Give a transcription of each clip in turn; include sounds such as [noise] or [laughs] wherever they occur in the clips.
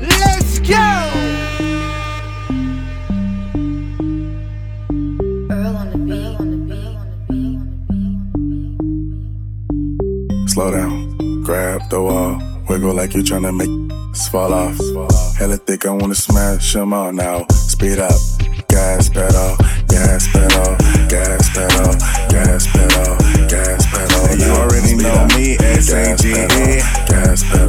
let's go! Slow down, grab the wall, wiggle like you're tryna make us fall off. Hella thick, I wanna smash them all now. Speed up, gas pedal, gas pedal, gas pedal, gas pedal, gas pedal. And you already know me, S-A-G-E. Gas pedal.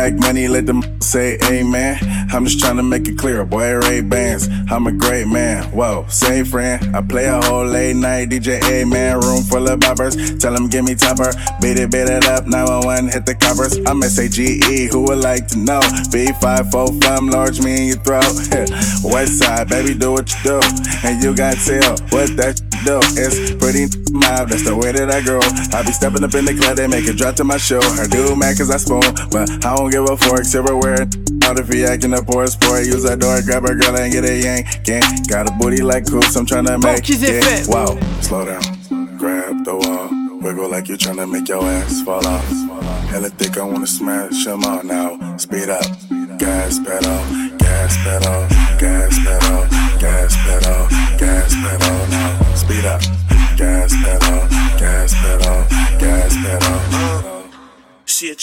Black money, let them say amen. I'm just trying to make it clear, boy, Ray Bans. I'm a great man, whoa, say friend. I play a whole late night DJ, A man, Room full of boppers, tell them give me topper. Beat it, beat it up, 911, hit the coppers. I'm S-A-G-E, who would like to know? B545, fam, large me in your throat. [laughs] West side, baby, do what you do. And you got tell what that do. It's pretty mob, that's the way that I grow. I be stepping up in the club, they make it drop to my show. Her do mad cause I spoon, but I don't give a fork, silverware. Out if he acting a poor sport, use that door, grab a girl and get a yank. Gang, got a booty like coops, I'm tryna make Banquise it. Wow, slow down, grab the wall. Wiggle like you're tryna make your ass fall off. Hella thick, I wanna smash them all now. Speed up, gas pedal, gas pedal, gas pedal, gas pedal, gas pedal now. Speed up,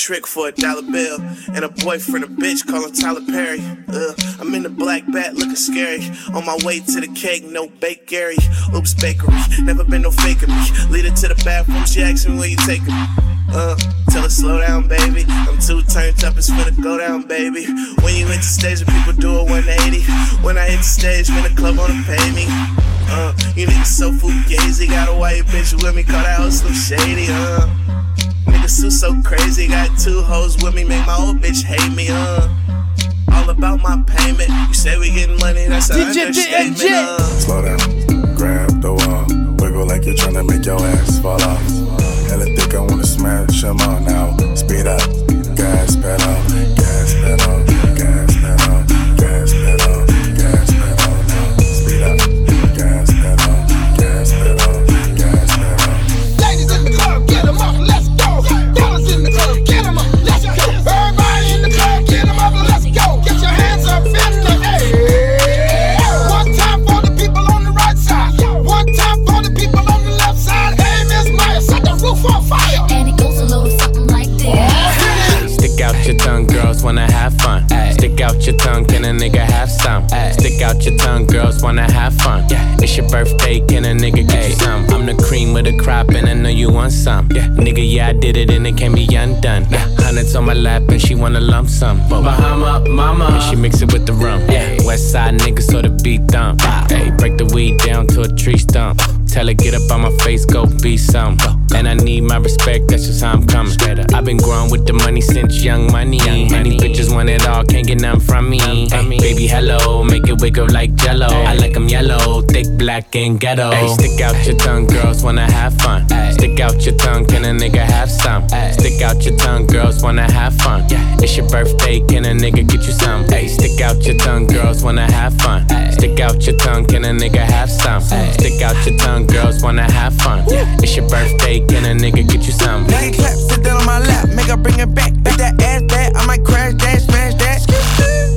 trick for a dollar bill. And a boyfriend, a bitch, call Tyler Perry. I'm in the black bat looking scary. On my way to the cake, no bake Gary. Oops, bakery. Never been no faking me. Lead her to the bathroom, she asks me where you taking me. Uh, tell her slow down, baby. I'm too turned up, it's finna go down, baby. When you hit the stage, the people do a 180. When I hit the stage, man, the club wanna pay me. Uh, you niggas so fugazi. Got a white bitch with me, call that hoe Slim Shady, uh. Nigga Sue so crazy, got two hoes with me, make my old bitch hate me, uh. All about my payment. You say we getting money, that's an DJ understatement, TNG. uh. Slow down, grab the wall. Wiggle like you're tryna make your ass fall off. Hella thick, I wanna smash them all now. Speed up, gas pedal, gas pedal, Stick out your tongue, can a nigga have some? Stick out your tongue, girls wanna have fun. It's your birthday, can a nigga get you some? I'm the cream with the crop, and I know you want some. Yeah. Nigga, yeah, I did it, and it can't be undone. Hundreds on my lap, and she wanna lump sum. Bahama, mama, and she mix it with the rum. Yeah. West side nigga, so the beat thump. Hey, break the weed down to a tree stump. Tell her get up on my face, go be some. And I need my respect, that's just how I'm coming. I've been growing with the money since young money. Young Many bitches want it all, can't get none from me. Hey, baby, hello, make it wiggle like jello. I like 'em yellow, thick, black, and ghetto. Hey, stick out your tongue, girls wanna have fun. Stick out your tongue, can a nigga have some? Stick out your tongue, girls wanna have fun. It's your birthday, can a nigga get you some? Hey, stick out your tongue, girls wanna have fun. Stick out your tongue, can a nigga have some? Stick out your tongue, girls wanna have fun. Yeah. It's your birthday, can a nigga get you some? Nigga clap, sit down on my lap, make her bring it back. Make that ass back, I might crash that, smash that.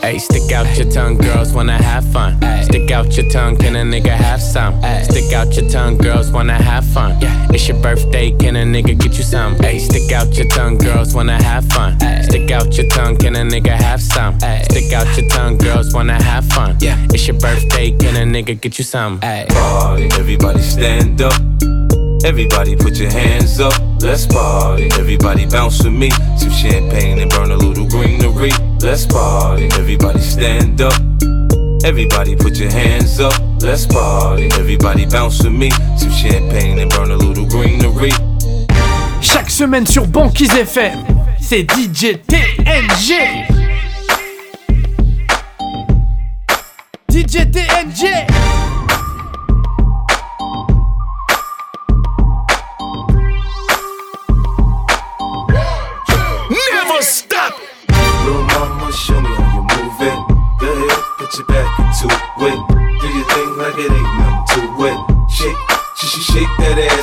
Hey, stick out your tongue, girls wanna have fun. Stick out your tongue, can a nigga have some? Stick out your tongue, girls wanna have fun. It's your birthday, can a nigga get you some? Hey, stick out your tongue, girls wanna have fun. Stick out your tongue, can a nigga have some? Stick out your tongue, girls wanna have fun. Yeah. It's your birthday, can a nigga get you some? Party, everybody stand up. Everybody put your hands up, let's party. Everybody bounce with me. Some champagne and burn a little greenery. Let's party. Everybody stand up. Everybody put your hands up, let's party. Everybody bounce with me. Some champagne and burn a little greenery. Chaque semaine sur Banquise FM, c'est DJ TNG. DJ TNG.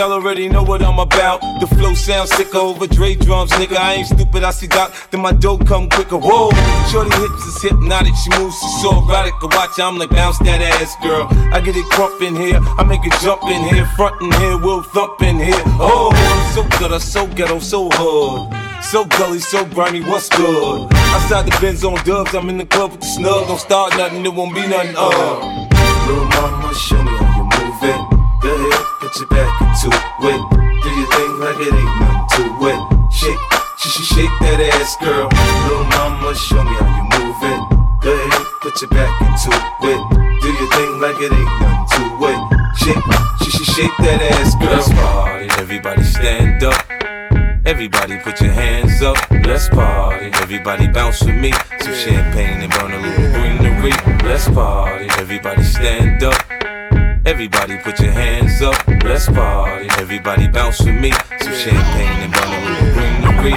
Y'all already know what I'm about. The flow sounds sicker over Dre drums, nigga. I ain't stupid, I see Doc, then my dough come quicker. Whoa, shorty hips is hypnotic, she moves, she's so erotic. I watch, I'm like, bounce that ass, girl. I get it crump in here, I make it jump in here, front in here, we'll thump in here. Oh, so good, I'm so ghetto, so hood. So gully, so grimy, what's good? Outside the Benz on dubs, I'm in the club with the snug. Don't start nothing, it won't be nothing, uh. Little mama, show me how you move it. Put your back into it. Do your thing like it ain't nothing to it. Shake, sh- sh- shake that ass, girl. Little mama, show me how you move it. Go ahead, put your back into it. Do your thing like it ain't nothing to it. Shake, sh- sh- shake that ass, girl. Let's party, everybody stand up. Everybody put your hands up, let's party. Everybody bounce with me. Some champagne and burn a little greenery. Let's party. Everybody stand up. Everybody put your hands up, let's party. Everybody bounce with me. Some champagne and burn little greenery.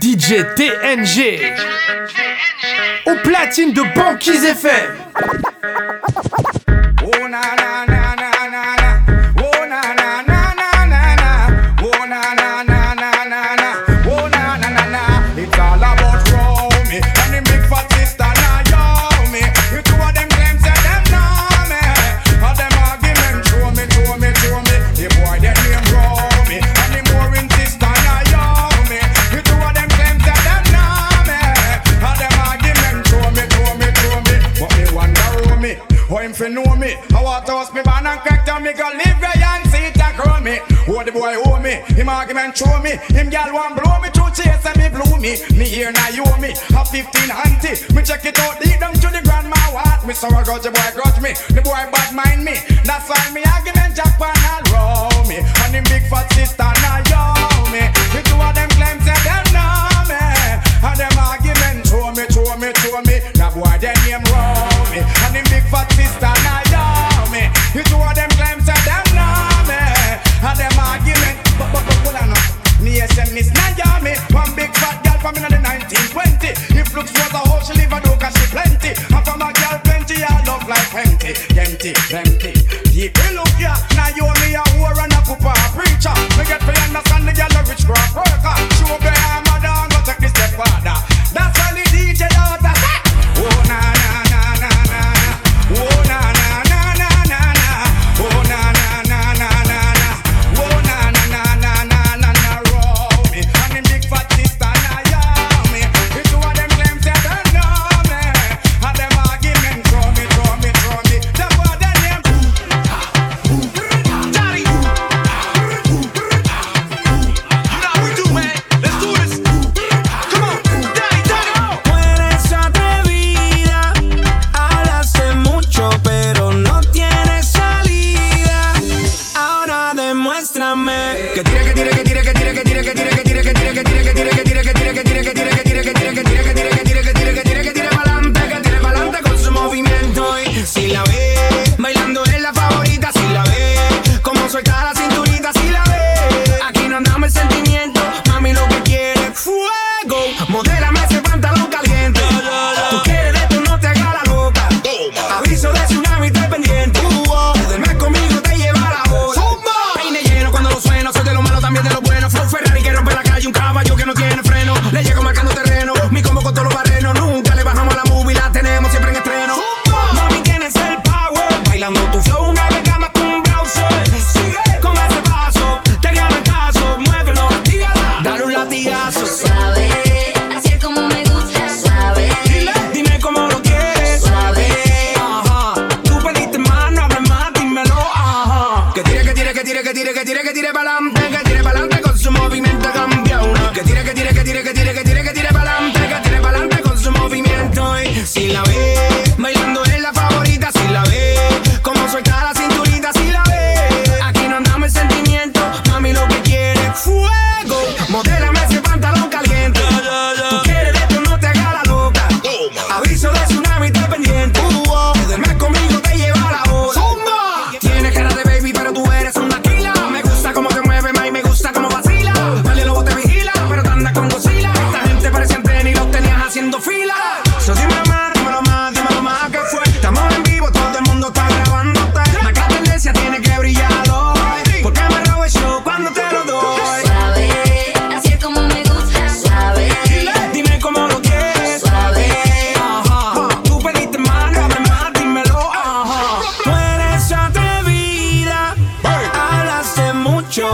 DJ TNG. Au platine de Banquise FM. The boy owe me. Him argument show me. Him gal want blow me through chase and me blew me. Me here now you owe me. A 15 auntie. Me check it out deep down to the grandma what. Me so I grudge the boy grudge me. The boy bad mind me. That's why me argument Japan and row me. And him big fat sister now yo me. The two of them claim say them know me. And them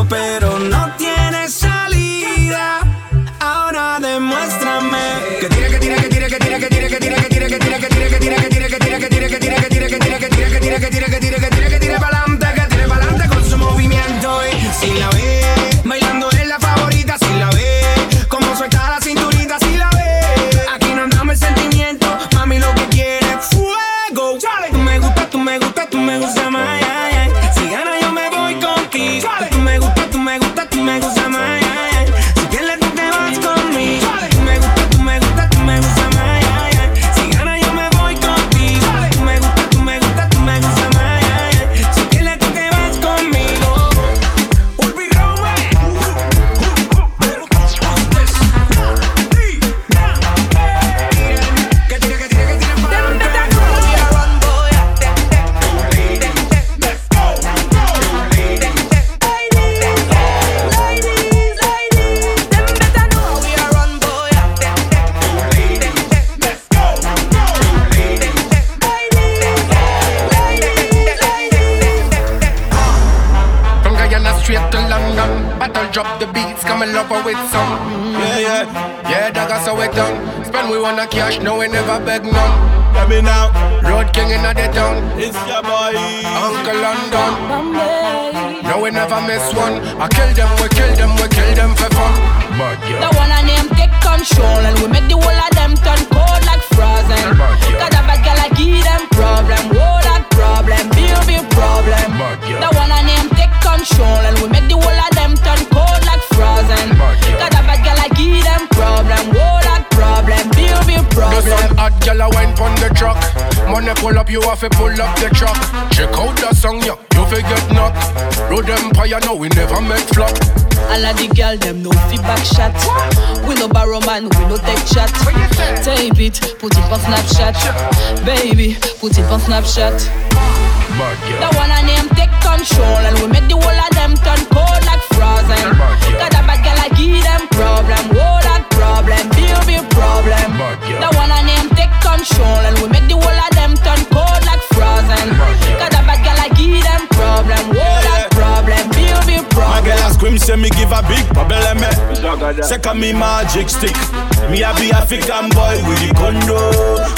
pero no Gyal a wine pon the truck. Money pull up, you have to pull up the truck. Check out the song, yo. Yeah fi get knocked. Road empire, no, we never make flop. All of the girl, them no feedback shot. We no borrow man, we no take chat. Tape it, put it on Snapchat. Baby, put it on Snapchat. The one I name take control and we make the whole of them turn cold like frozen. Got a bad girl, I give them problem, whole lot problem, deal with problem. The one I name take control and we make the whole of them turn cold like frozen. Got me problem my girl scream say me give a big problem eh. say me magic stick. Me a be African boy with the condo.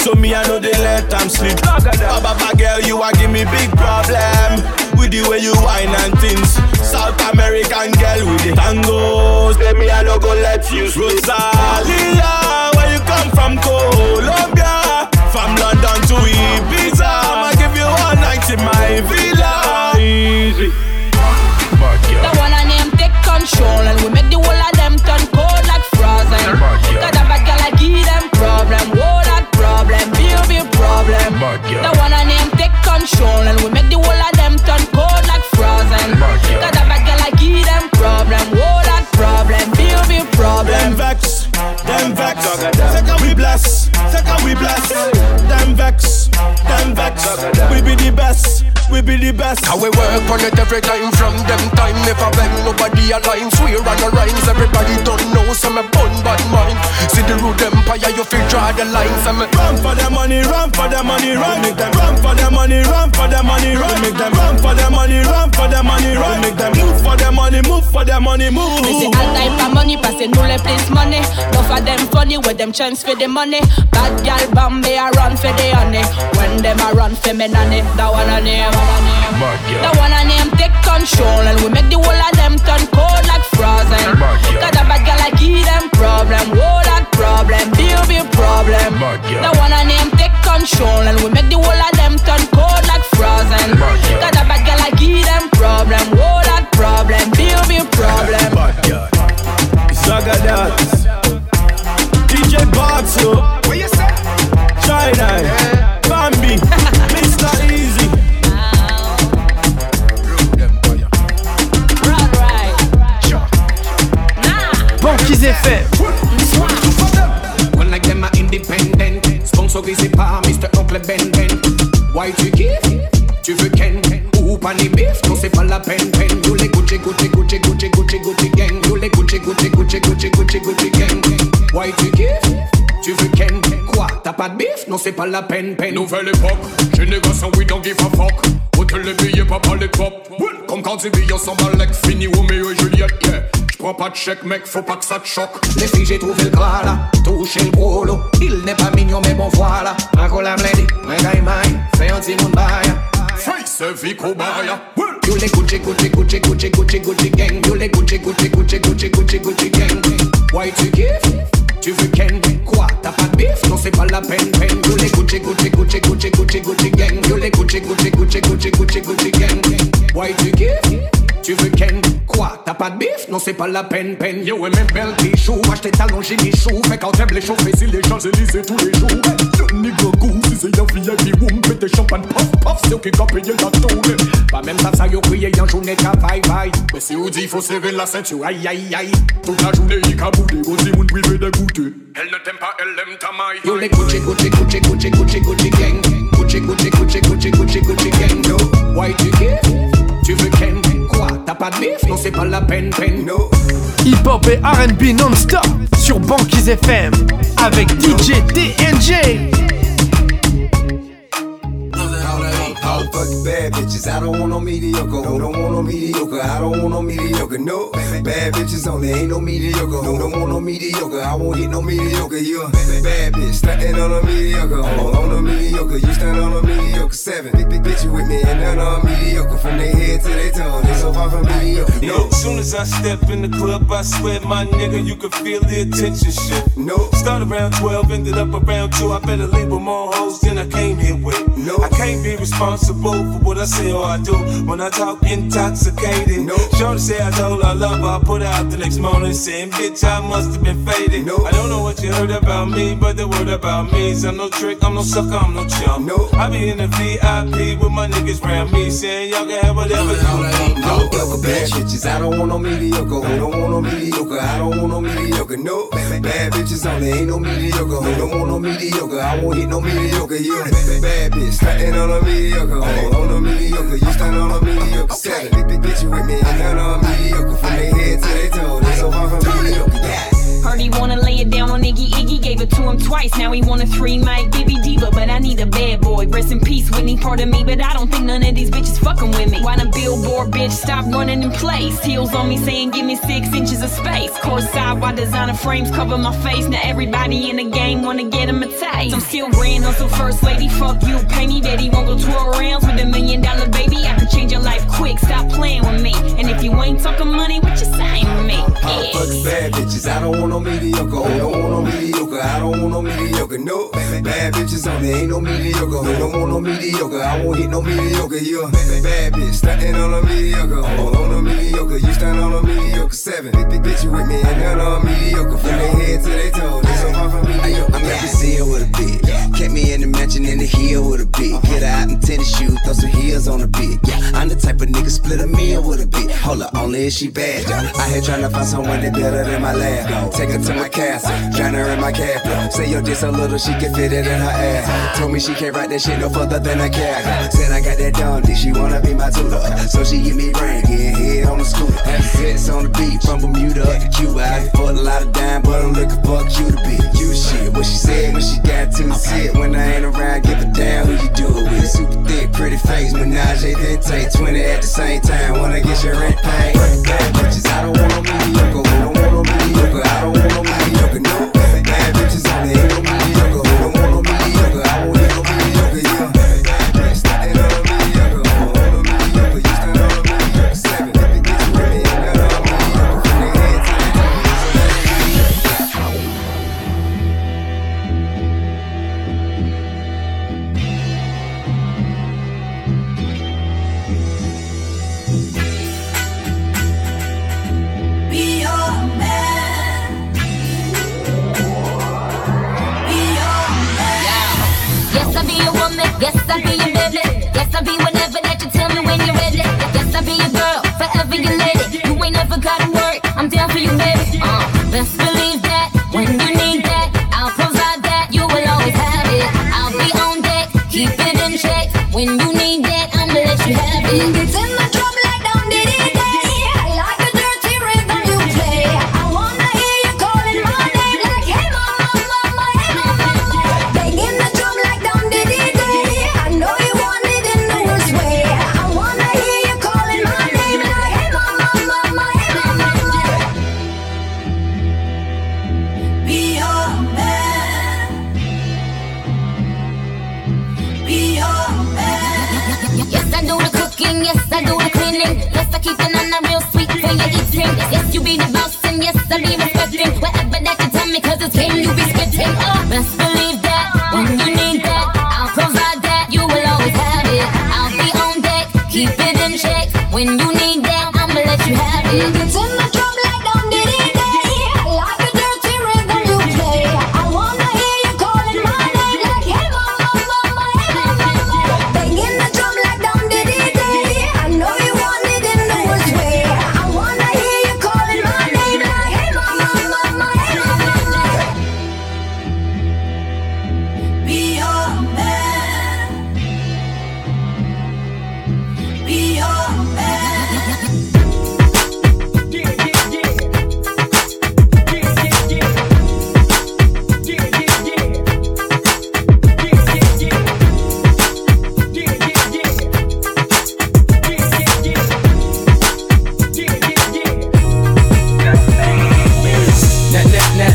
So me I know they let them sleep. Baba girl, you a give me big problem. With the way you whine and things. South American girl with the tangos. Say me I no go let you sleep. Rosalia, where you come from, Colombia? From London to Ibiza, give one night in my villa. Easy. The one I name take control and we make the whole of them turn cold. like Got a bad girl, I give them problem. Whoa, that problem, big, big problem. The one I name take control, and we make the whole of them turn cold like frozen. Got a bad girl, I give them problem. Whoa, that problem, big, big problem. Them vex, them vex. Second we bless, Take a we bless. Them vex, them vex. We be the best. We be the best. How we work on it every time from them time. Never bend nobody align. Swear on the rhymes. Everybody don't know. So me bun bad mind. See the root empire. You feel draw the lines. So me run for the money, run for the money, run. Make them run for the money, run for the money, run. Make them run for the money, run for the money, run. Make them move for the money, move for the money, move. Me say all type of money, passing no le place money. No for them funny, with them chance for the money. Bad gal Bombay I run for the honey. When them I run for me nanny, that one a name. That one a name take control, and we make the whole of them turn cold like frozen. Got a bad gal I give them problem, whole lot problem, big big problem. That one a name take control, and we make the whole of them turn cold like frozen. Got a bad gal I give them problem, whole lot problem, big big problem. Saga that. DJ Bartu. What you say? China. Bambi. Banquise FM. One like them are independent. Sponsorisé par Mr. Oncle Ben Ben. Why tu kiffes? Tu veux Ken? Ou panier bif? Non, c'est pas la peine, peine. You les Gucci, Gucci, Gucci, Gucci, Gucci, Gucci gang. You les Gucci, Gucci, Gucci, Gucci, Gucci, Gucci gang. Why tu kiffes? Tu veux Ken? Quoi? T'as pas de bif? Non, c'est pas la peine, peine. Nouvelle époque, génération we don't give a fuck. Hôtel les billets, papa les copes. Comme quand Zibi, on s'en bat like fini Romeo et Juliette, yeah. J'prends pas de chèque, mec, faut pas que ça te choque. Les filles, j'ai trouvé le gras là, touché le brolo. Il n'est pas mignon, mais bon voilà. Un collab lady, un guy mine, fais un petit monde bail. Face Vico Baya. You les Gucci, Gucci, Gucci, Gucci, Gucci, Gucci gang. You les Gucci, Gucci, Gucci, Gucci, Gucci, Gucci gang. Why tu kiffes? Tu veux Ken? Quoi? T'as pas de bif? Non, c'est pas la peine, peine. You les Gucci, Gucci, Gucci, Gucci, Gucci, Gucci gang. You les Gucci, Gucci, Gucci, Gucci, Gucci, Gucci gang. Why tu kiffes? Tu veux Ken? Quoi? T'as pas de bif? Non, c'est pas la peine, peine. Yo, et mes belles bichous, acheter talons, j'ai mis chou. Fait quand t'aimes les chauffer, si les Champs-Élysées tous les jours. Je nigga goût, si c'est un VIP room, pété champagne, puff, off se ou ki yo de gang. Gucci Gucci Gucci Gucci Gucci Gucci gang why tu kiff? Tu veux ken? Quoi? T'as pas de Non c'est pas la peine peine. No. Hip hop et RB non-stop sur Banquise FM avec DJ TNJ Fucking bad bitches. I don't want no mediocre. No, don't want no mediocre. I don't want no mediocre. No, bad bitches only. Ain't no mediocre. No, don't want no mediocre. I won't hit no mediocre. You a bad bitch. Stunting on a mediocre. On, on a mediocre. You stand on a mediocre. Seven. Big, big bitch you with me and none them mediocre. From their head to their toe. They so far from mediocre. Yo, soon as I step in the club, I swear, my nigga, you can feel the attention shift. No. Start around 12, ended up around 2. I better leave with more hoes than I came here with. No. I can't be responsible for what I say or I do when I talk intoxicated. No. Shorty say I told her I love her, I put her out the next morning saying, bitch, I must have been faded. No. I don't know what you heard about me, but the word about me is I'm no trick, I'm no sucker, I'm no chump. No. I be in the VIP with my niggas round me saying, y'all can have whatever you want. No, no, bad bitches. I don't want no mediocre. Who don't want no mediocre? I don't want no mediocre. No, bad bitches only. Ain't no mediocre. Don't want no mediocre? I won't hit no mediocre. You a bad bitch. Stunting on a mediocre. On, on a mediocre. You stand on a mediocre. Seven. Big, big bitch you with me. None of them mediocre. From their head to their toe. They so far from mediocre. Yeah. Heard he wanna lay it down on Iggy Iggy, gave it to him twice. Now he want a three mic Gibby Diva, but I need a bad boy. Rest in peace, Whitney, part of me, but I don't think none of these bitches fucking with me. Why the billboard bitch stop running in place? Heels on me saying give me six inches of space. Course side, why designer frames cover my face? Now everybody in the game wanna get him a taste. I'm still grand hustle first lady, fuck you, pay me daddy. Won't go twirl rounds with a million dollar baby. I can change your life quick, stop playing with me. And if you ain't talking money, what you saying me? I fuck bad bitches. I don't want no mediocre. Don't want no mediocre? I don't want no mediocre. No, bad bitches only. Ain't no mediocre. Who don't want no mediocre? I won't hit no mediocre. You bad bitch. Stunting on a mediocre. On, on a mediocre. You stand on a mediocre. Seven. Bitch you with me and none on mediocre. From their head to their toe. I'm the seal with a bitch. Kept me in the mansion in the hill with a bitch. Get out in tennis shoes, throw some heels on the beat. Yeah, I'm the type of nigga split a meal with a beat. Hold up, only if she bad. Yeah. I here tryna find someone that better than my lab. Take her to my castle, drown her in my cab. Say your dick so little she can fit it in her ass. Told me she can't write that shit no further than a cab. Said I got that dumb dick, she wanna be my tutor. So she give me brain, getting head on the scooter. Have sex on the beat from Bermuda up to Cuba. I fucked a lot of dime, but I'm looking for a cute to be. You shit, what she said when she got to sit. When I ain't around, give a damn who you do it with. Super thick, pretty face, menage, then take 20 at the same time. Wanna get your rent paid. Bitches, I don't want no mediocre. Forever your lady. You ain't never gotta work. I'm down for you, baby. Uh, best believe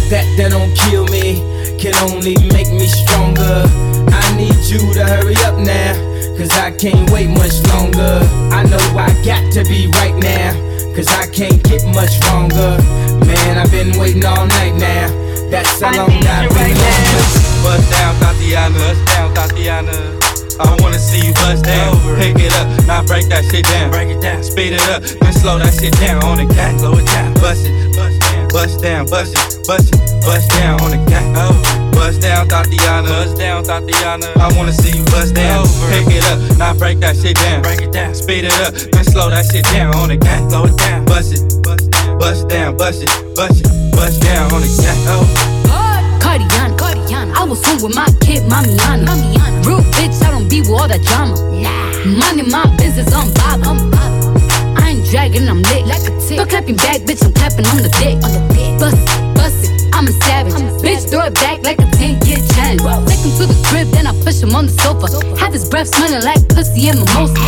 That, that, don't kill me, can only make me stronger. I need you to hurry up now, cause I can't wait much longer. I know I got to be right now, cause I can't get much longer. Man, I've been waiting all night now. That's how long I've been waiting. Bust down, Thotiana. Bust down, Thotiana. I wanna see you bust down. Pick it up, now break that shit down. Break it down. Speed it up, then slow that shit down on the cat. Slow it down. Bust it, bust down, bust it, bust it, bust down on the cat. Bust down, Thotiana. Bust down, Thotiana. I wanna see you bust down. Pick it up, now break that shit down. Break it down. Speed it up, then slow that shit down on the cat. Slow it down. Bust it, bust it, bust down, bust it, bust it, bust down on the cat. Cardiana, Cardiana. I was home with my kid, Mamiana. Mamiana. Real bitch, I don't be with all that drama. Nah. Money, my business, I'm bobbing. I ain't dragging, I'm lit. Like a tick. But clapping back, bitch, I'm clapping on the dick. On the dick. Bust it, bust it, I'm a savage. bitch, throw it back like a 10 year challenge. Take him to the crib, then I push him on the sofa. Have his breath smelling like pussy and mimosa.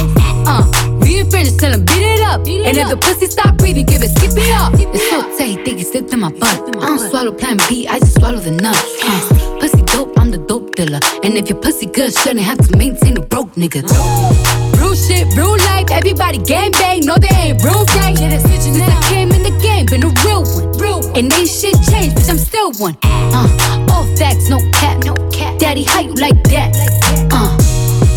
Uh, we ain't finished, tell him beat it up. and if the pussy stop breathing, give it, skip it up. It's so tight, think it slipped in my butt. I don't swallow plan B, I just swallow the nuts. Uh, pussy dope, I'm the dope dealer. And if your pussy good, shouldn't have to maintain a broke nigga. Real shit, real life, everybody gang bang, no they ain't real gang. Yeah, that's Since I came in the game, been a real one. Real one. And ain't shit changed, bitch, I'm still one. Uh, all facts, no cap, no cap. Daddy, how you like that? Uh,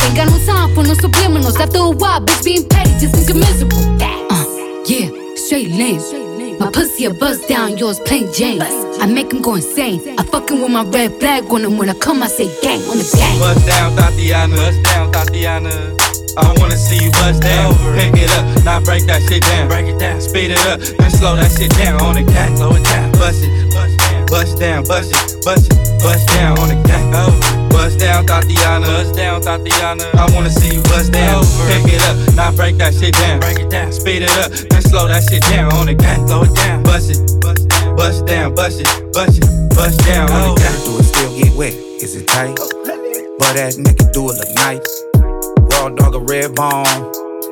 ain't got no time for no subliminals. After a while, bitch, being petty just think miserable. Uh, yeah, straight lane. My pussy a buzz down, yours plain Jane. I make him go insane. I fucking with my red flag on him. When I come, I say gang on the gang. Bust down, Thotiana. Bust down, Thotiana. I wanna see you bust down. Pick it up, now break that shit down. Break it down, speed it up, then slow that shit down on the gang. Slow it down, bust it, bust down, bust it, bust it, bust down on the gang. Bust down, Thotiana. Bust down, Thotiana. I wanna see you bust down. Pick it up, now break that shit down. Break it down, speed it up, then slow that shit down on the gang. Slow it down, bust it, bust down, bust it, bust it, bust down on the gang. Do it still get wet? Is it tight? Butt ass nigga, do it look nice. Raw dog a red bone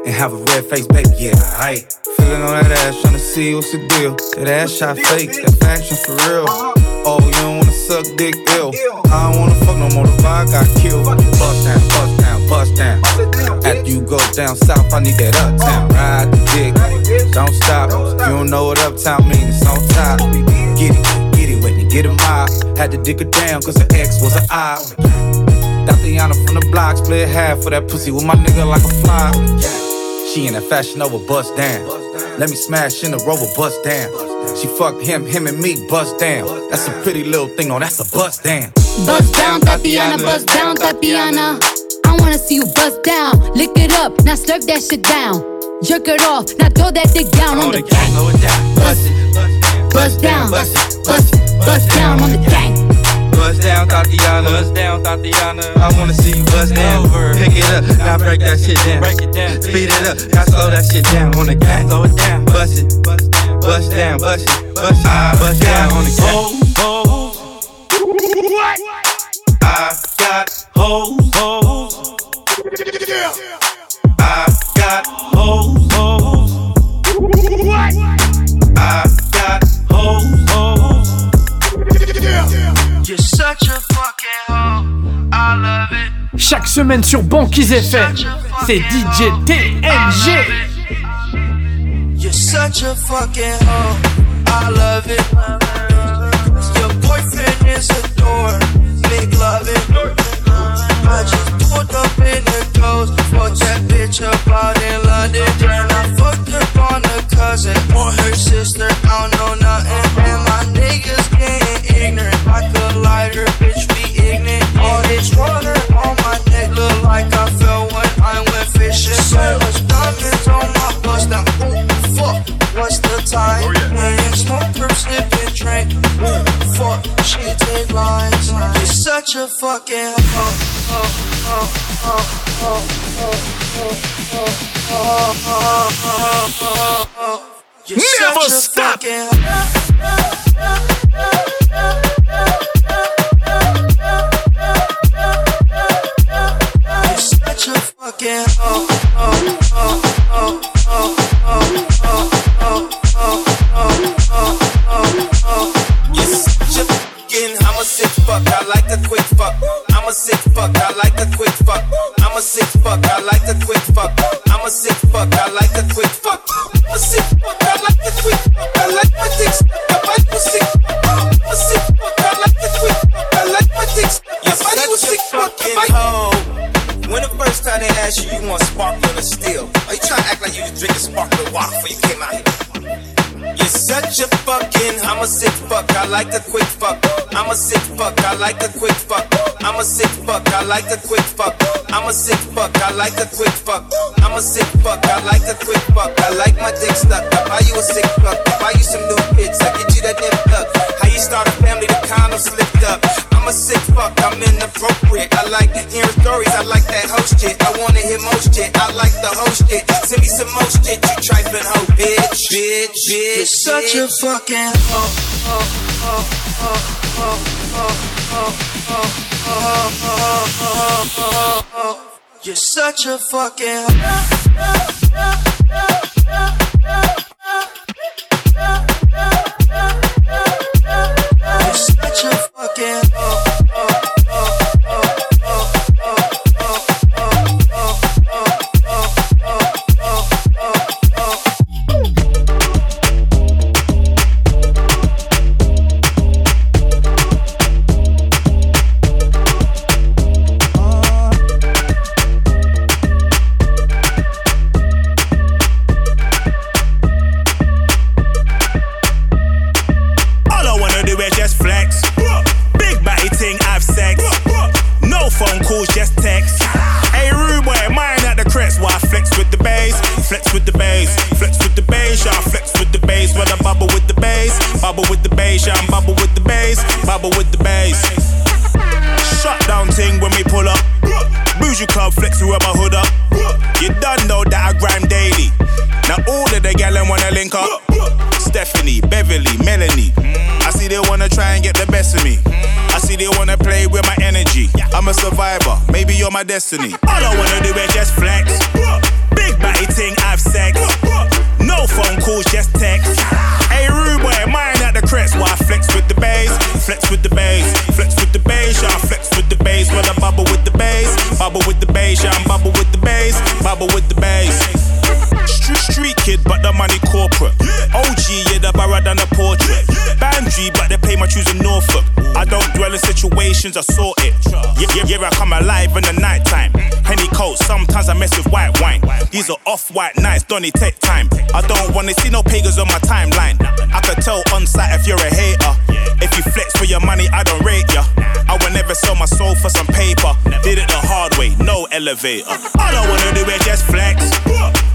and have a red face, baby. Yeah, aight. Feeling on that ass, tryna see what's the deal. That ass shot fake, that faction for real. Uh-huh. Oh, you don't wanna suck dick ill. I don't wanna fuck no more, the vibe got killed. Bust down, bust down, bust down. After you go down south, I need that uptown. Ride the dick, don't stop. You don't know what uptown means, it's on top. Get it, get it, Whitney, get a mob. Had to dig her down, cause her ex was an eye. Thotiana from the block, split half for that pussy with my nigga like a fly. She in that fashion over bust down. Let me smash in the rover, bust down. She fucked him, him and me, bust down. That's a pretty little thing, no, that's a bust down. Bust down, Thotiana, bust down, Thotiana. I wanna see you bust down. Lick it up, now slurp that shit down. Jerk it off, now throw that dick down on the gang. Bust it, bust down, bust it, bust it, bust down on the gang. Bust down, Thotiana. Bust down, Thotiana. I wanna see you bust down. Pick it up, now break that shit down. Break it down. Speed it up, now slow that shit down on the gang. Slow it down. Bust it, bust down, bust down, bust it, bust it, bust down on the gang. I got hoes, hoes. I got hoes, hoes. I Chaque semaine sur Banquise FM, c'est DJ TNG. You're such a fucking hoe. I love it. Your boyfriend is a door. Love it. I just pulled up in the ghost. Fucked that bitch up out in London. Then I fucked up on her cousin or her sister. I don't know nothing. And my niggas getting ignorant. I could her, bitch, be ignorant. All this water on my neck look like I fell when I went fishing. So much diamonds on my bust now. Ooh, fuck, what's the time? Smoke, perp, sip, and drink. Ooh, fuck, she take lines. You're such a fucking hoe. Oh, oh, oh, oh, oh, oh, oh, oh, oh, oh, oh. Never stop. fucking fuck. I'm a sick fuck, I like a quick fuck. I'm a sick fuck, I like a quick fuck. I'm a sick fuck, I like a quick fuck. I like my dick I like my sick fuck. I'm a sick fuck, I like a quick fuck. I like my dick I like my sick fuck. Like hoe. When the first time they asked you, you want sparkling or still? Are you trying to act like you was drinking sparkling water before you came out here? Such a fucking, I'm a sick fuck, I like a quick fuck. I'm a sick fuck, I like a quick fuck. I'm a sick fuck, I like a quick fuck. I'm a sick fuck, I like a quick fuck. I'm a sick fuck, I like a quick fuck. I like my dick stuck. I buy you a sick fuck. I buy you some new hits. I get you that nip tuck. How you start a family, the condom slipped up. I'm a sick fuck, I'm inappropriate. I like hearing stories, I like that host shit. I wanna hear most shit, I like the host shit. Send me some more shit, you trifling hoe, bitch, bitch, bitch. You're such a fucking. You're such a fucking destiny. All I wanna do is just flex. Big batty ting, have sex. No phone calls, just text. Hey, rude boy, mine at the crest. Why I flex with the bass? Flex with the bass. Flex with the bass. Yeah, I flex with the bass. When I bubble with the bass. Bubble with the bass. Yeah, I'm bubble with the bass. Bubble with the bass. Street, street kid, but the money corporate. OG, yeah, the barra than the portrait. Bandry, but they pay my shoes in Norfolk. I don't dwell in situations, I sort it. Yeah, yeah, yeah, I come alive in the night time. Henny coat, sometimes I mess with white wine. These are off white nights, don't it take time? I don't wanna see no pagans on my timeline. I could tell on sight if you're a hater. If you flex for your money, I don't rate ya. I would never sell my soul for some paper. Did it the hard way, no elevator. All I wanna do is just flex.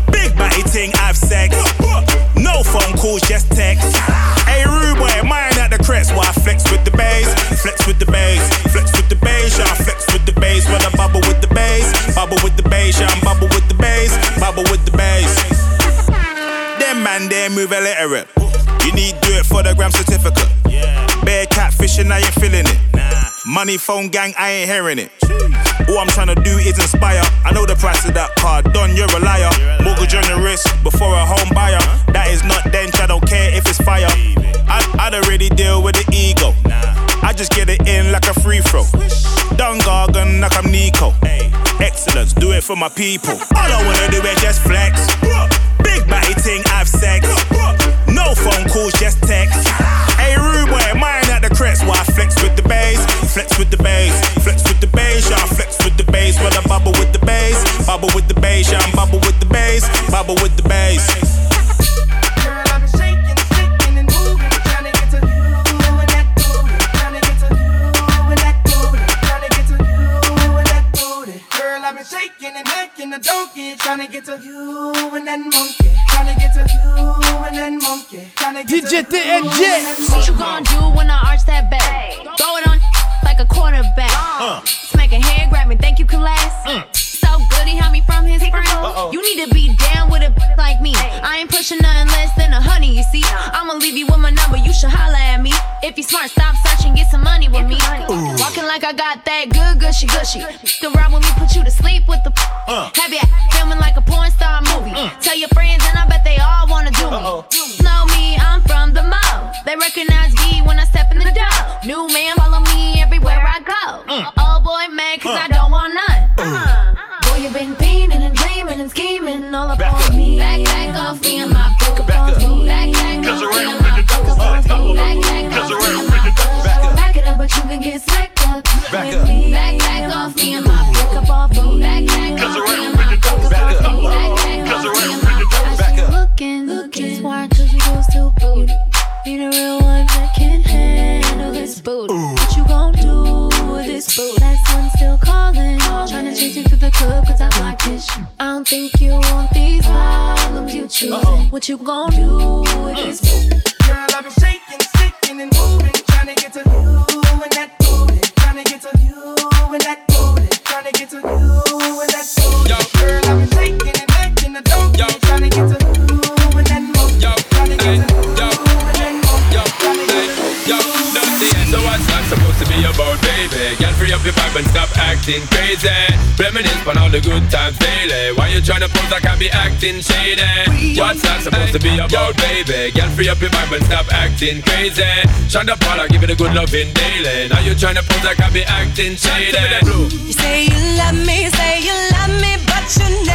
Big batty ting, have sex. No phone calls, just text. Bubble with the bass. I'm bubble with the bass. Bubble with the bass. Them man, they move illiterate. You need do it for the gram certificate. Bear catfishing, I ain't feeling it. Money phone gang, I ain't hearing it. All I'm trying to do is inspire. I know the price of that car, done, you're a liar. Mortgage on your wrist before a home buyer. That is not dench, I don't care if it's fire. I, I don't really deal with the ego. I just get it in like a free throw. Done gargan like I'm Nico. Excellence, do it for my people. All I wanna do is just flex. Big batty ting, I have sex. No phone calls, just text. Hey, rude boy, mine at the crest. Why I flex with the bass? Flex with the bass. Flex with the bass. Yeah, flex with the bass. When I bubble with the bass. Bubble with the bass. I'm bubble with the bass. Bubble with the bass. Making a donkey, trying to get to you and that monkey, trying to get to you and that monkey, trying to get DJ to you and that What you gonna do when I arch that back? Throw it on like a quarterback. Smack a head, grab me, think you can last. So good, he helped me from his friends. You need to be down with a like me. I ain't pushing nothing If you smart, stop searching, get some money with me. Walking like I got that good gushy gushy. Fuck around with me, put you to sleep with the. Uh. Have you filming like a porn star movie? Uh. Tell your friends, and I bet they all wanna do me. Know me, I'm from the mall. They recognize me when I step in the door. New man, follow me everywhere I go. Oh boy, man, cause I don't want What you gon' do with this? Mm. Girl, I've been up your vibe and stop acting crazy. Reminisce on all the good times daily. Why you tryna pose I be acting shady? What's that supposed to be about, baby? Girl, free up your vibe and stop acting crazy. Shonda Paula, give it a good loving daily. Now you tryna pose I be acting shady. You say you love me, say you love me, but you're never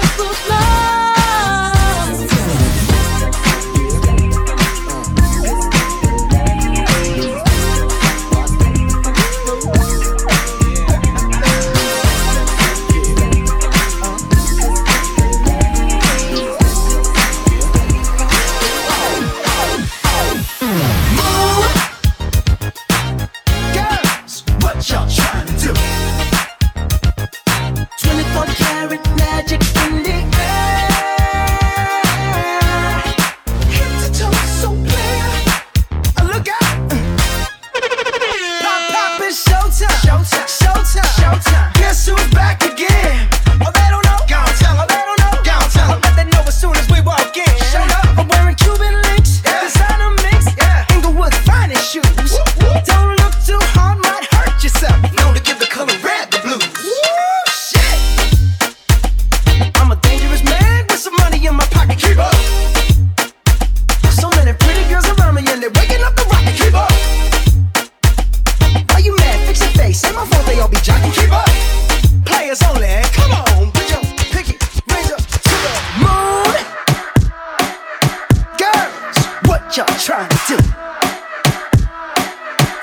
circles fly.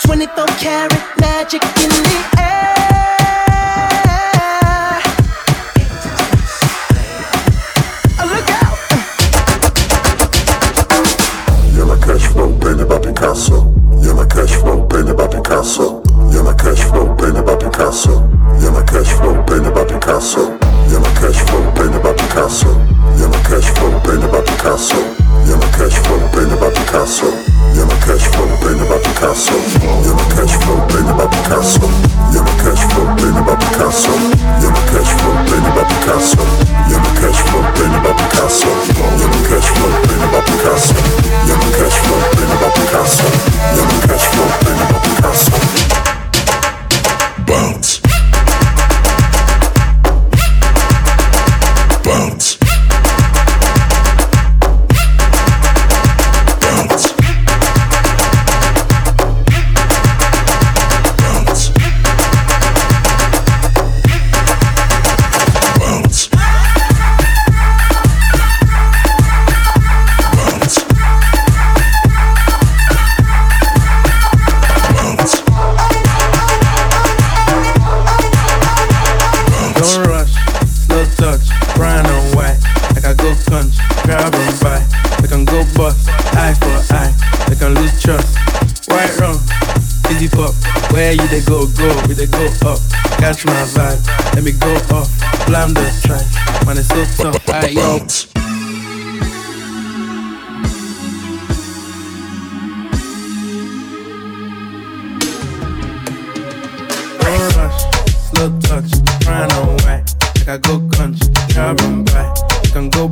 24 karat magic in the air.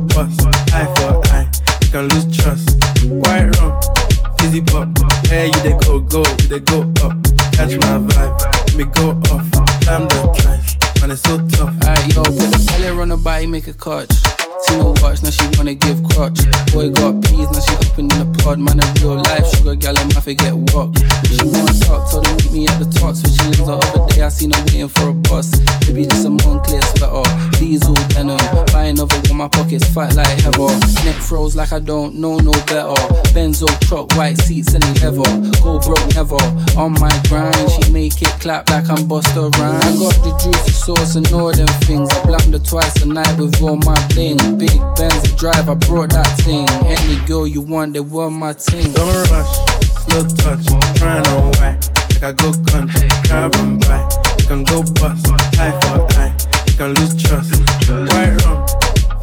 bust. Eye for eye, you can lose trust. Quite wrong, fizzy pop. Hey, you they go, go, you they go up. Catch my vibe, Let me go off. I'm the trash, man, it's so tough. Alright, yo, put the pellet on the body, make a catch. Female watch, now she wanna give crutch. Boy got peas, now she up in the pod. Man, in real life, sugar gal, I might forget what. She wanna talk, told her meet me at the top. When she the other day, I seen her waiting for a bus. Maybe just a Moncler sweater, diesel denim. Buy another one, my pockets fat like heather. Neck froze like I don't know no better. Benzo truck, white seats, and leather. Go broke never. On my grind, she make it clap like I'm Busta Rhymes. I got the juicy sauce and all them things. I blacked her twice a night with all my things. Big Benz to drive, I brought that thing. Any girl you want, they were my team. Don't rush, slow touch, trying to whack. Like I go country, grab and buy. You can go bust, eye for eye. You can lose trust. White rum,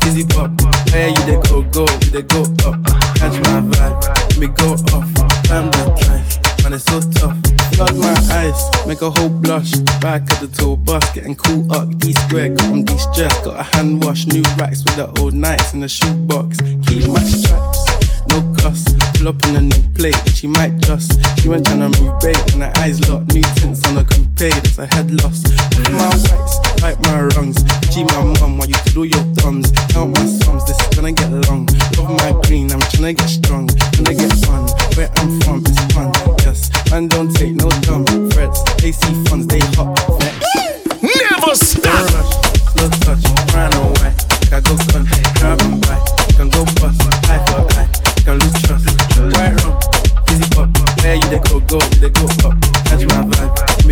easy pop. Where you they go, go, you they go up. Catch my vibe, me go off. Time the time, man, it's so tough. Flood my eyes, make a whole blush. Back at the tour bus, getting cool up. D square, got on de stress. Got a hand wash, new racks with the old nights in the shoebox. Keep my stripes no cuss. Pull up in a new plate, she might just. She went tryna move bait, and her eyes locked. New tints on a coupe, that's a head loss. My whites, like my rungs. G my mum, while you do your thumbs. Count my sums, this is gonna get long. Love my green, I'm tryna get strong. Tryna get fun, where I'm from, it's fun. Yes, man, don't take no dumb threats. They see funds, they hop next. Never stop. Touch, run away. I go country, grab and buy. Can go bust, eye for eye. Can lose trust. Right wrong, easy pop. Where you they go, go, they go up. Catch my vibe,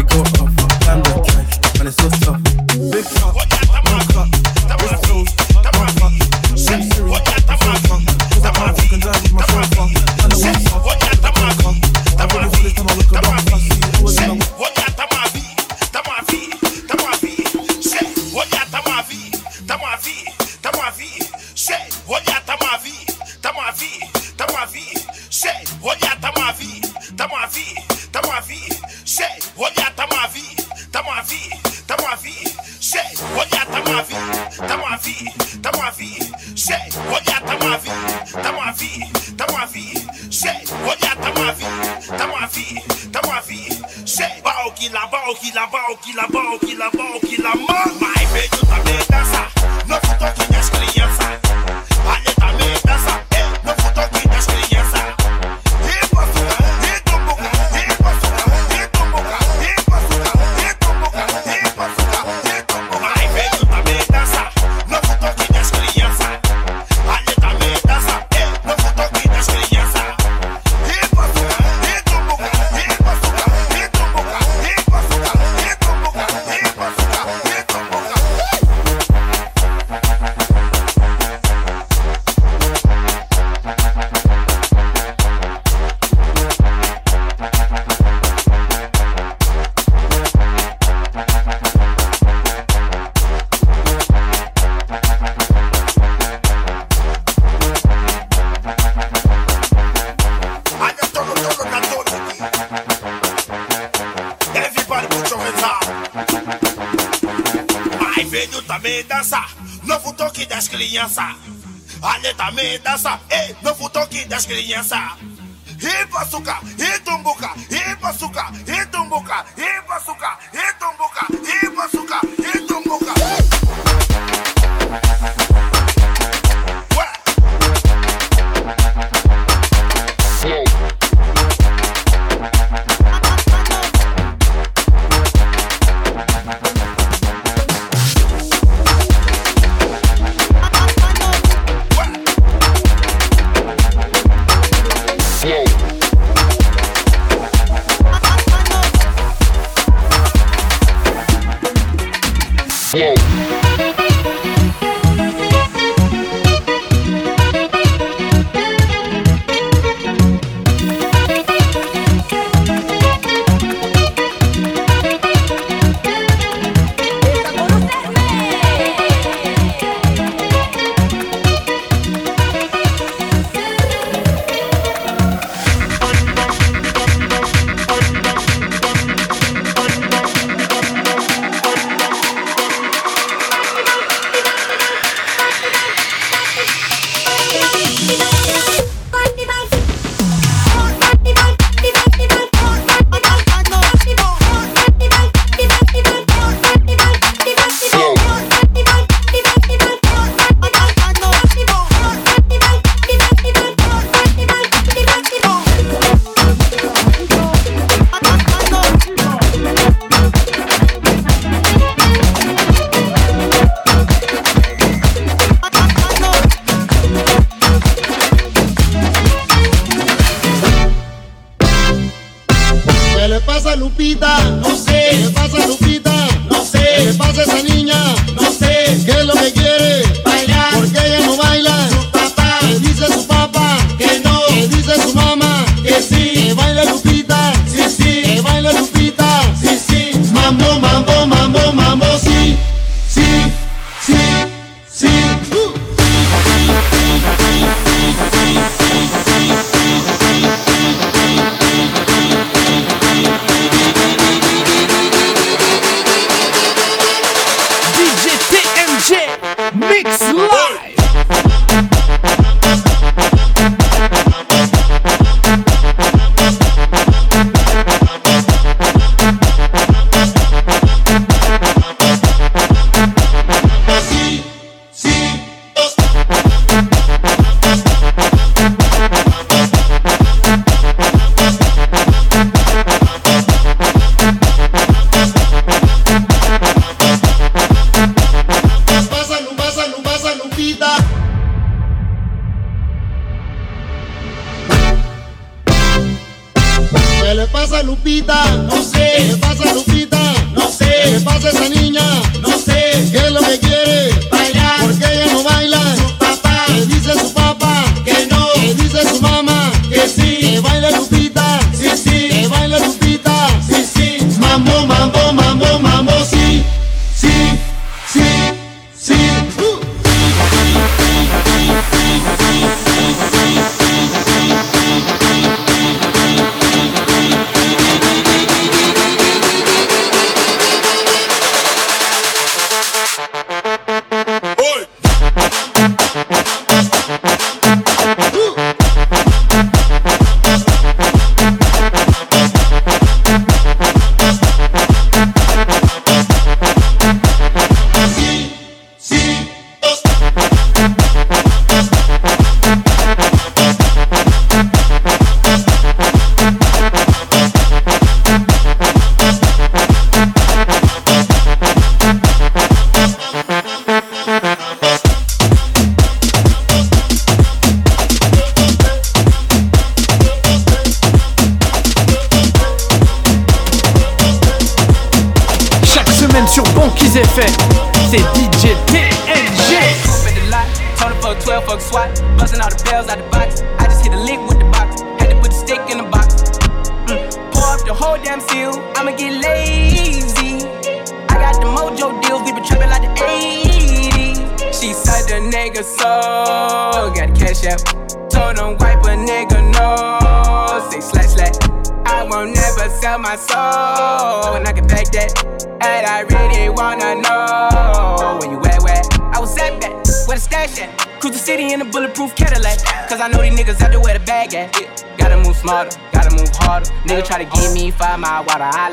dança, ei, novo toque das crianças. E pasuca, e tumbuca, e pasuca, e tumbuca, e pasuca, e tumbuca,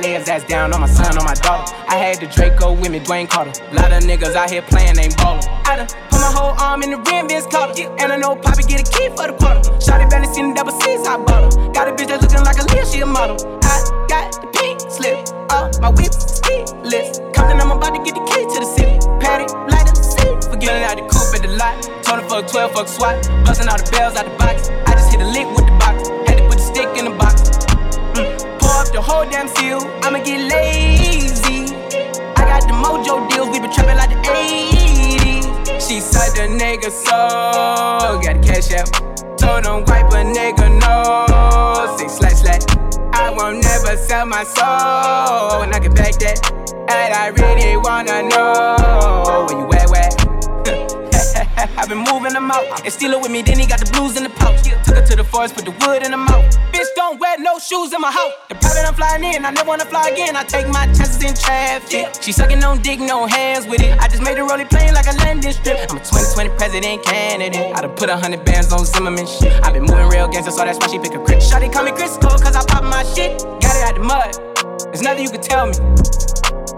his ass down on my son, on my daughter. I had the Draco with me, Dwayne Carter. Lot of niggas out here playing, ain't ballin'. Him wipe a nigga no. Say slash slash. I won't never sell my soul. And I can back that. And I really wanna know where you at? I've been moving them out. And steal it with me, then he got the blues in the pouch. Took her to the forest, put the wood in the mouth. Bitch, don't wear no shoes in my house. The private I'm flying in, I never wanna fly again. I take my chances in traffic. She sucking on dick, no hands with it. I just made a rolling plane like a landing strip. I'm a 2020 president candidate. I done put a hundred bands on Zimmerman shit. I've been moving real gangster, so that's why she pick a crit. Shawty call me Chris Cole, cause I pop my shit. Got it out the mud. There's nothing you can tell me.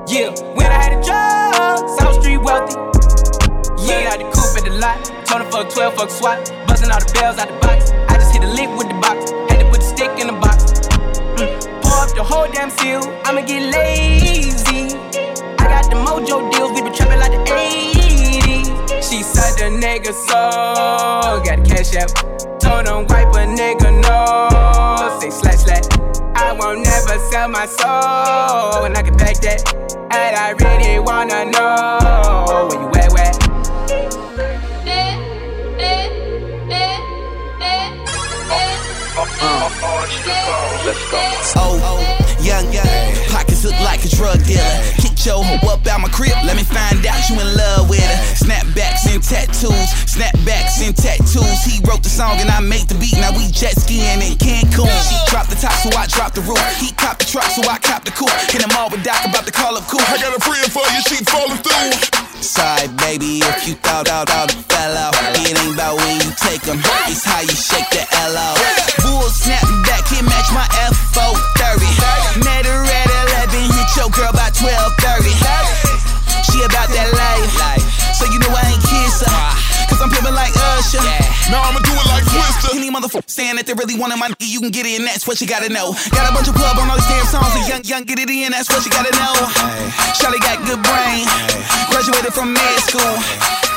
Yeah, when I had a job, South Street wealthy. Yeah, lot. Told him fuck 12, fuck SWAT. Busting all the bells out the box. I just hit a lick with the box. Had to put the stick in the box. Mm. Pour up the whole damn seal. I'ma get lazy. I got the mojo deals. We been trapping like the 80s. She said the nigga so. Got the cash out. Told him wipe a nigga no. Say slash slash. I won't never sell my soul. And I can back that. And I really wanna know where you at, where? Oh, young, young, pockets look like a drug dealer. Your hoe up out my crib, let me find out you in love with her. Snapbacks and tattoos, snapbacks and tattoos. He wrote the song and I made the beat. Now we jet skiing in Cancun. She dropped the top, so I dropped the roof. He copped the truck, so I copped the coupe. Hit him all with Doc about to call up cool. I got a friend for you, she falling through. Sorry, baby, if you thought out out fell out. It ain't about when you take them, it's how you shake the L out. Bull snapping saying that they really wanted my nigga, you can get it, and that's what you gotta know. Got a bunch of club on all these damn songs, and young, young, get it in, that's what you gotta know. Shawty got good brain, graduated from med school.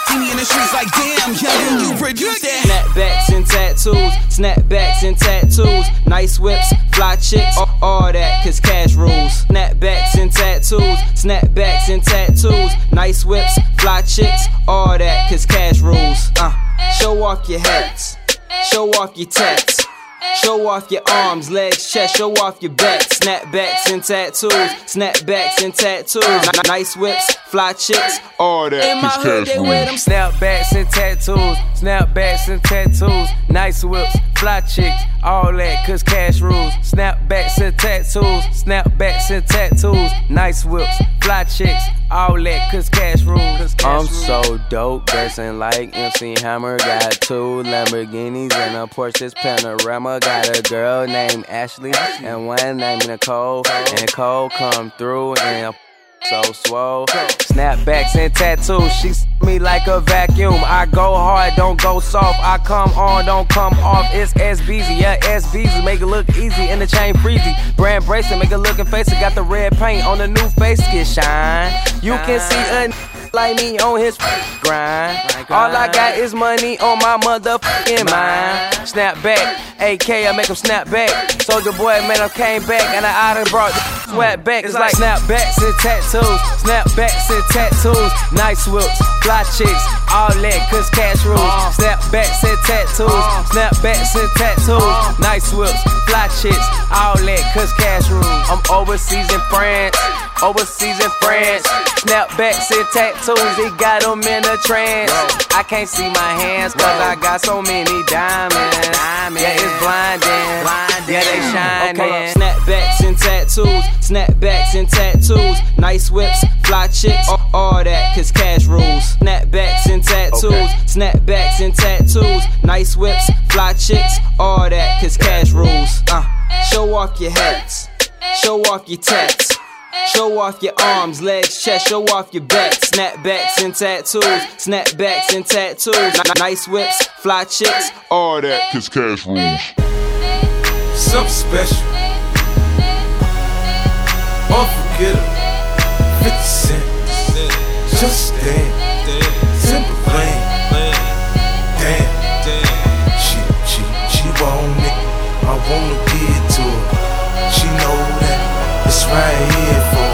See me in the streets like damn, young, you produce that. Snapbacks and tattoos, snapbacks and tattoos, nice whips, fly chicks, all, all that, cause cash rules. Snapbacks and tattoos, snapbacks and tattoos, nice whips, fly chicks, all that, cause cash rules. Uh, show off your hats, show off your tats. Show off your arms, legs, chest, show off your back. Snapbacks and tattoos, snapbacks and tattoos. N- nice whips, fly chicks, all that. In my hood, they wear them Snapbacks and tattoos, snapbacks and tattoos, nice whips, fly chicks, all that, cause cash rules. Snapbacks and tattoos, snapbacks and tattoos, nice whips, fly chicks, all that, cause cash rules. I'm so dope, dressing like MC Hammer. Got two Lamborghinis and a Porsche's Panamera. Got a girl named Ashley and one named Nicole. And Cole come through and so swole. Snapbacks and tattoos, she s- me like a vacuum. I go hard, don't go soft. I come on, don't come off. It's SBZ, yeah, SBZ. Make it look easy in the chain freezy. Brand bracelet, make it looking face. It got the red paint on the new face, get shine. You can see a like me on his grind. All I got is money on my motherfucking mind. Snap back, AK, I make him snap back. Soldier boy, man, I came back and I done brought the sweat back. It's like snapbacks and tattoos, snapbacks and tattoos, nice whips, fly chicks, all that, cause cash rules. Snapbacks and tattoos, snapbacks and tattoos, nice whips, fly chicks, all that, cause cash rules. I'm overseas in France, overseas in France, snapbacks and tattoos, he got them in a trance. I can't see my hands cause I got so many diamonds. Yeah, it's blinding. Yeah, they shining. Okay, snapbacks and tattoos, snapbacks and tattoos, nice whips, fly chicks, all, all that, cause cash rules. Snapbacks and tattoos, snapbacks and tattoos, nice whips, fly chicks, all that, cause cash rules. Uh, show off your hats, show off your tats. Show off your arms, legs, chest, show off your back. Snapbacks and tattoos, snapbacks and tattoos. N- Nice whips, fly chicks, all that. Cause cash rules. Something special. Unforgettable. 50 Cent. Just damn. Simple plan. Right here for.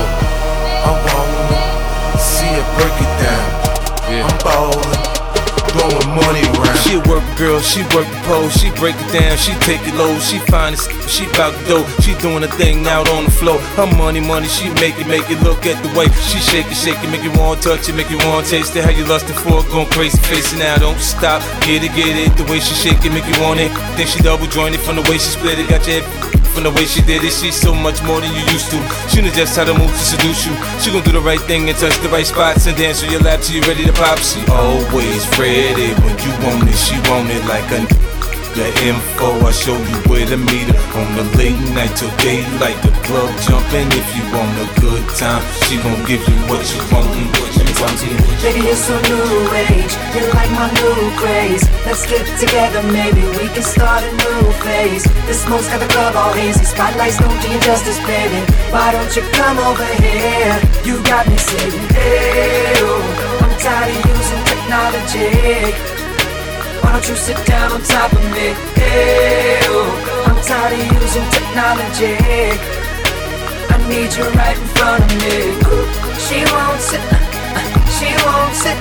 I wanna see it break it down. Yeah. I'm ballin', blowing money. She a work girl, she work the pole, she break it down, she take it low, she find it, she bout the dough, she doing a thing out on the floor. Her money, money, she make it, make it look at the way she shake it, shake it, make you want to touch it, make you want to taste it. How you lustin' for it, going crazy, face it now, don't stop, get it, get it. The way she shake it, make you want it. Then she double jointed from the way she split it, got your head from the way she did it, she's so much more than you used to. She knows just how to move to seduce you. She gon' do the right thing and touch the right spots and dance on your lap till you're ready to pop. She always ready when you want it. She want it like a the info. I show you where to meet her on the late night till daylight. The club jumping if you want a good time. She gon' give you what you want what you want. Baby, you're so new age. You're like my new craze. Let's get together, maybe we can start a new phase. The smoke's got the club all hazy. Spotlights don't do you justice, baby. Why don't you come over here? You got me saying, hey, I'm tired of using technology. Why don't you sit down on top of me? Hey, oh, I'm tired of using technology. I need you right in front of me. She won't sit, she won't sit,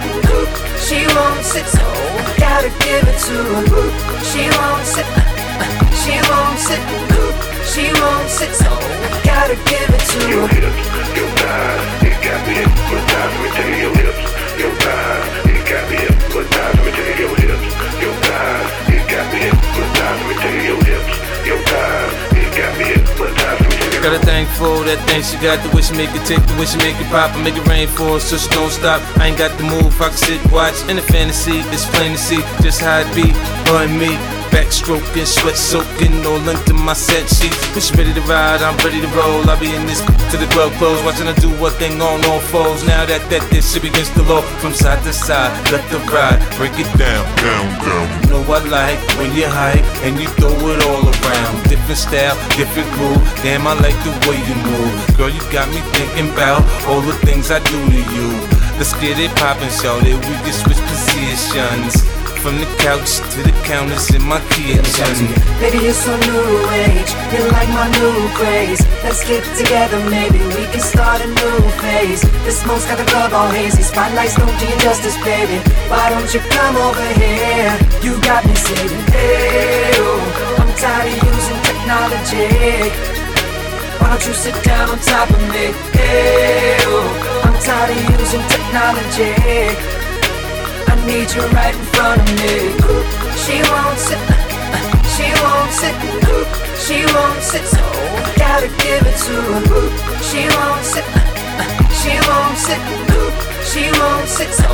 she won't sit, so I gotta give it to her. She won't sit, she won't sit, she won't sit, so I gotta give it to her. Your hips, your thighs, it got me hypnotized. Me tell your hips, your thighs, it got me hypnotized. Me tell your hips, your thighs, it got me hypnotized. Let me tell you your hips, your thighs, it got me hypnotized. Let me you Got a thing for that thing she got, the way she make it tick, the way she make it pop, and make it rain for her, so she don't stop. I ain't got the move, I can sit, watch in the fantasy. It's plain to see just how it be, her and me. Backstroking, sweat soaking, all into my set sheets. When she ready to ride, I'm ready to roll. I'll be in this to the club close, watching her do what thing on all foes. Now that that this shit begins to law, from side to side, let the ride, break it down, down, down. You know I like when you hype and you throw it all around. Different style, different groove. Damn, I like the way you move. Girl, you got me thinking about all the things I do to you. Let's get it poppin', shout it. We can switch positions. From the couch to the counters in my kids. Baby, you're so new age. You like my new craze. Let's get together, maybe we can start a new phase. The smoke's got the club all hazy. Spotlights don't do you justice, baby. Why don't you come over here? You got me saying, hey, oh, I'm tired of using technology. Why don't you sit down on top of me? Hey, oh, I'm tired of using technology. Need you right in front of me. She won't sit, she won't sit, she won't sit, so gotta give it to her. She won't sit, she won't sit, she won't sit, so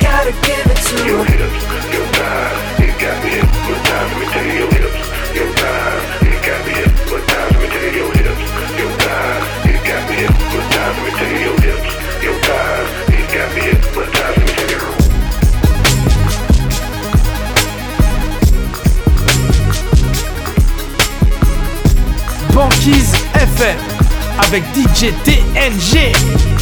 gotta give it to Your her. hips, your thighs, it got me hypnotized. Let me tell you your hips, your thighs, it got me hypnotized. Let me tell you your hips, your thighs, it got me hypnotized. Let me tell you your hips, your thighs, it got me hypnotized. Banquise FM avec DJ TNG.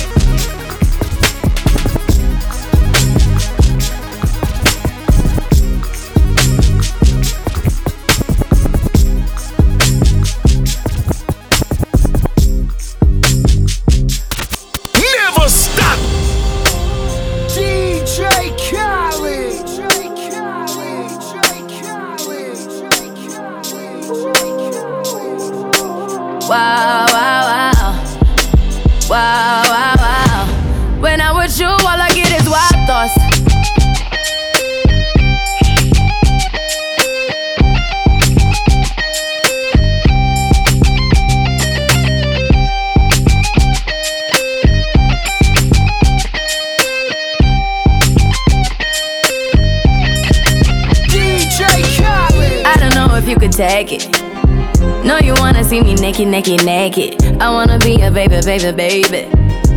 Naked, naked, naked. I wanna be a baby, baby, baby.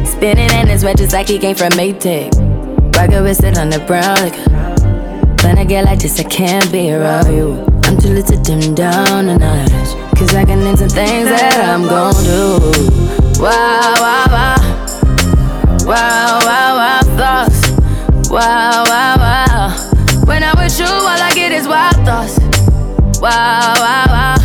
Spinning in his wet just like he came from Maytag. Rocket with it on the brown. Like, when I get like this, I can't be around you. I'm too little to dim down a notch. Cause I can into things that I'm gon' do. Wow, wow, wow. Wow, wow, wow, thoughts. Wow, wow, wow. When I'm with you, all I get is wild thoughts. Wow, wow, wow.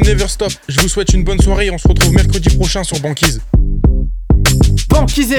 Never Stop. Je vous souhaite une bonne soirée on se retrouve mercredi prochain sur Banquise. Banquise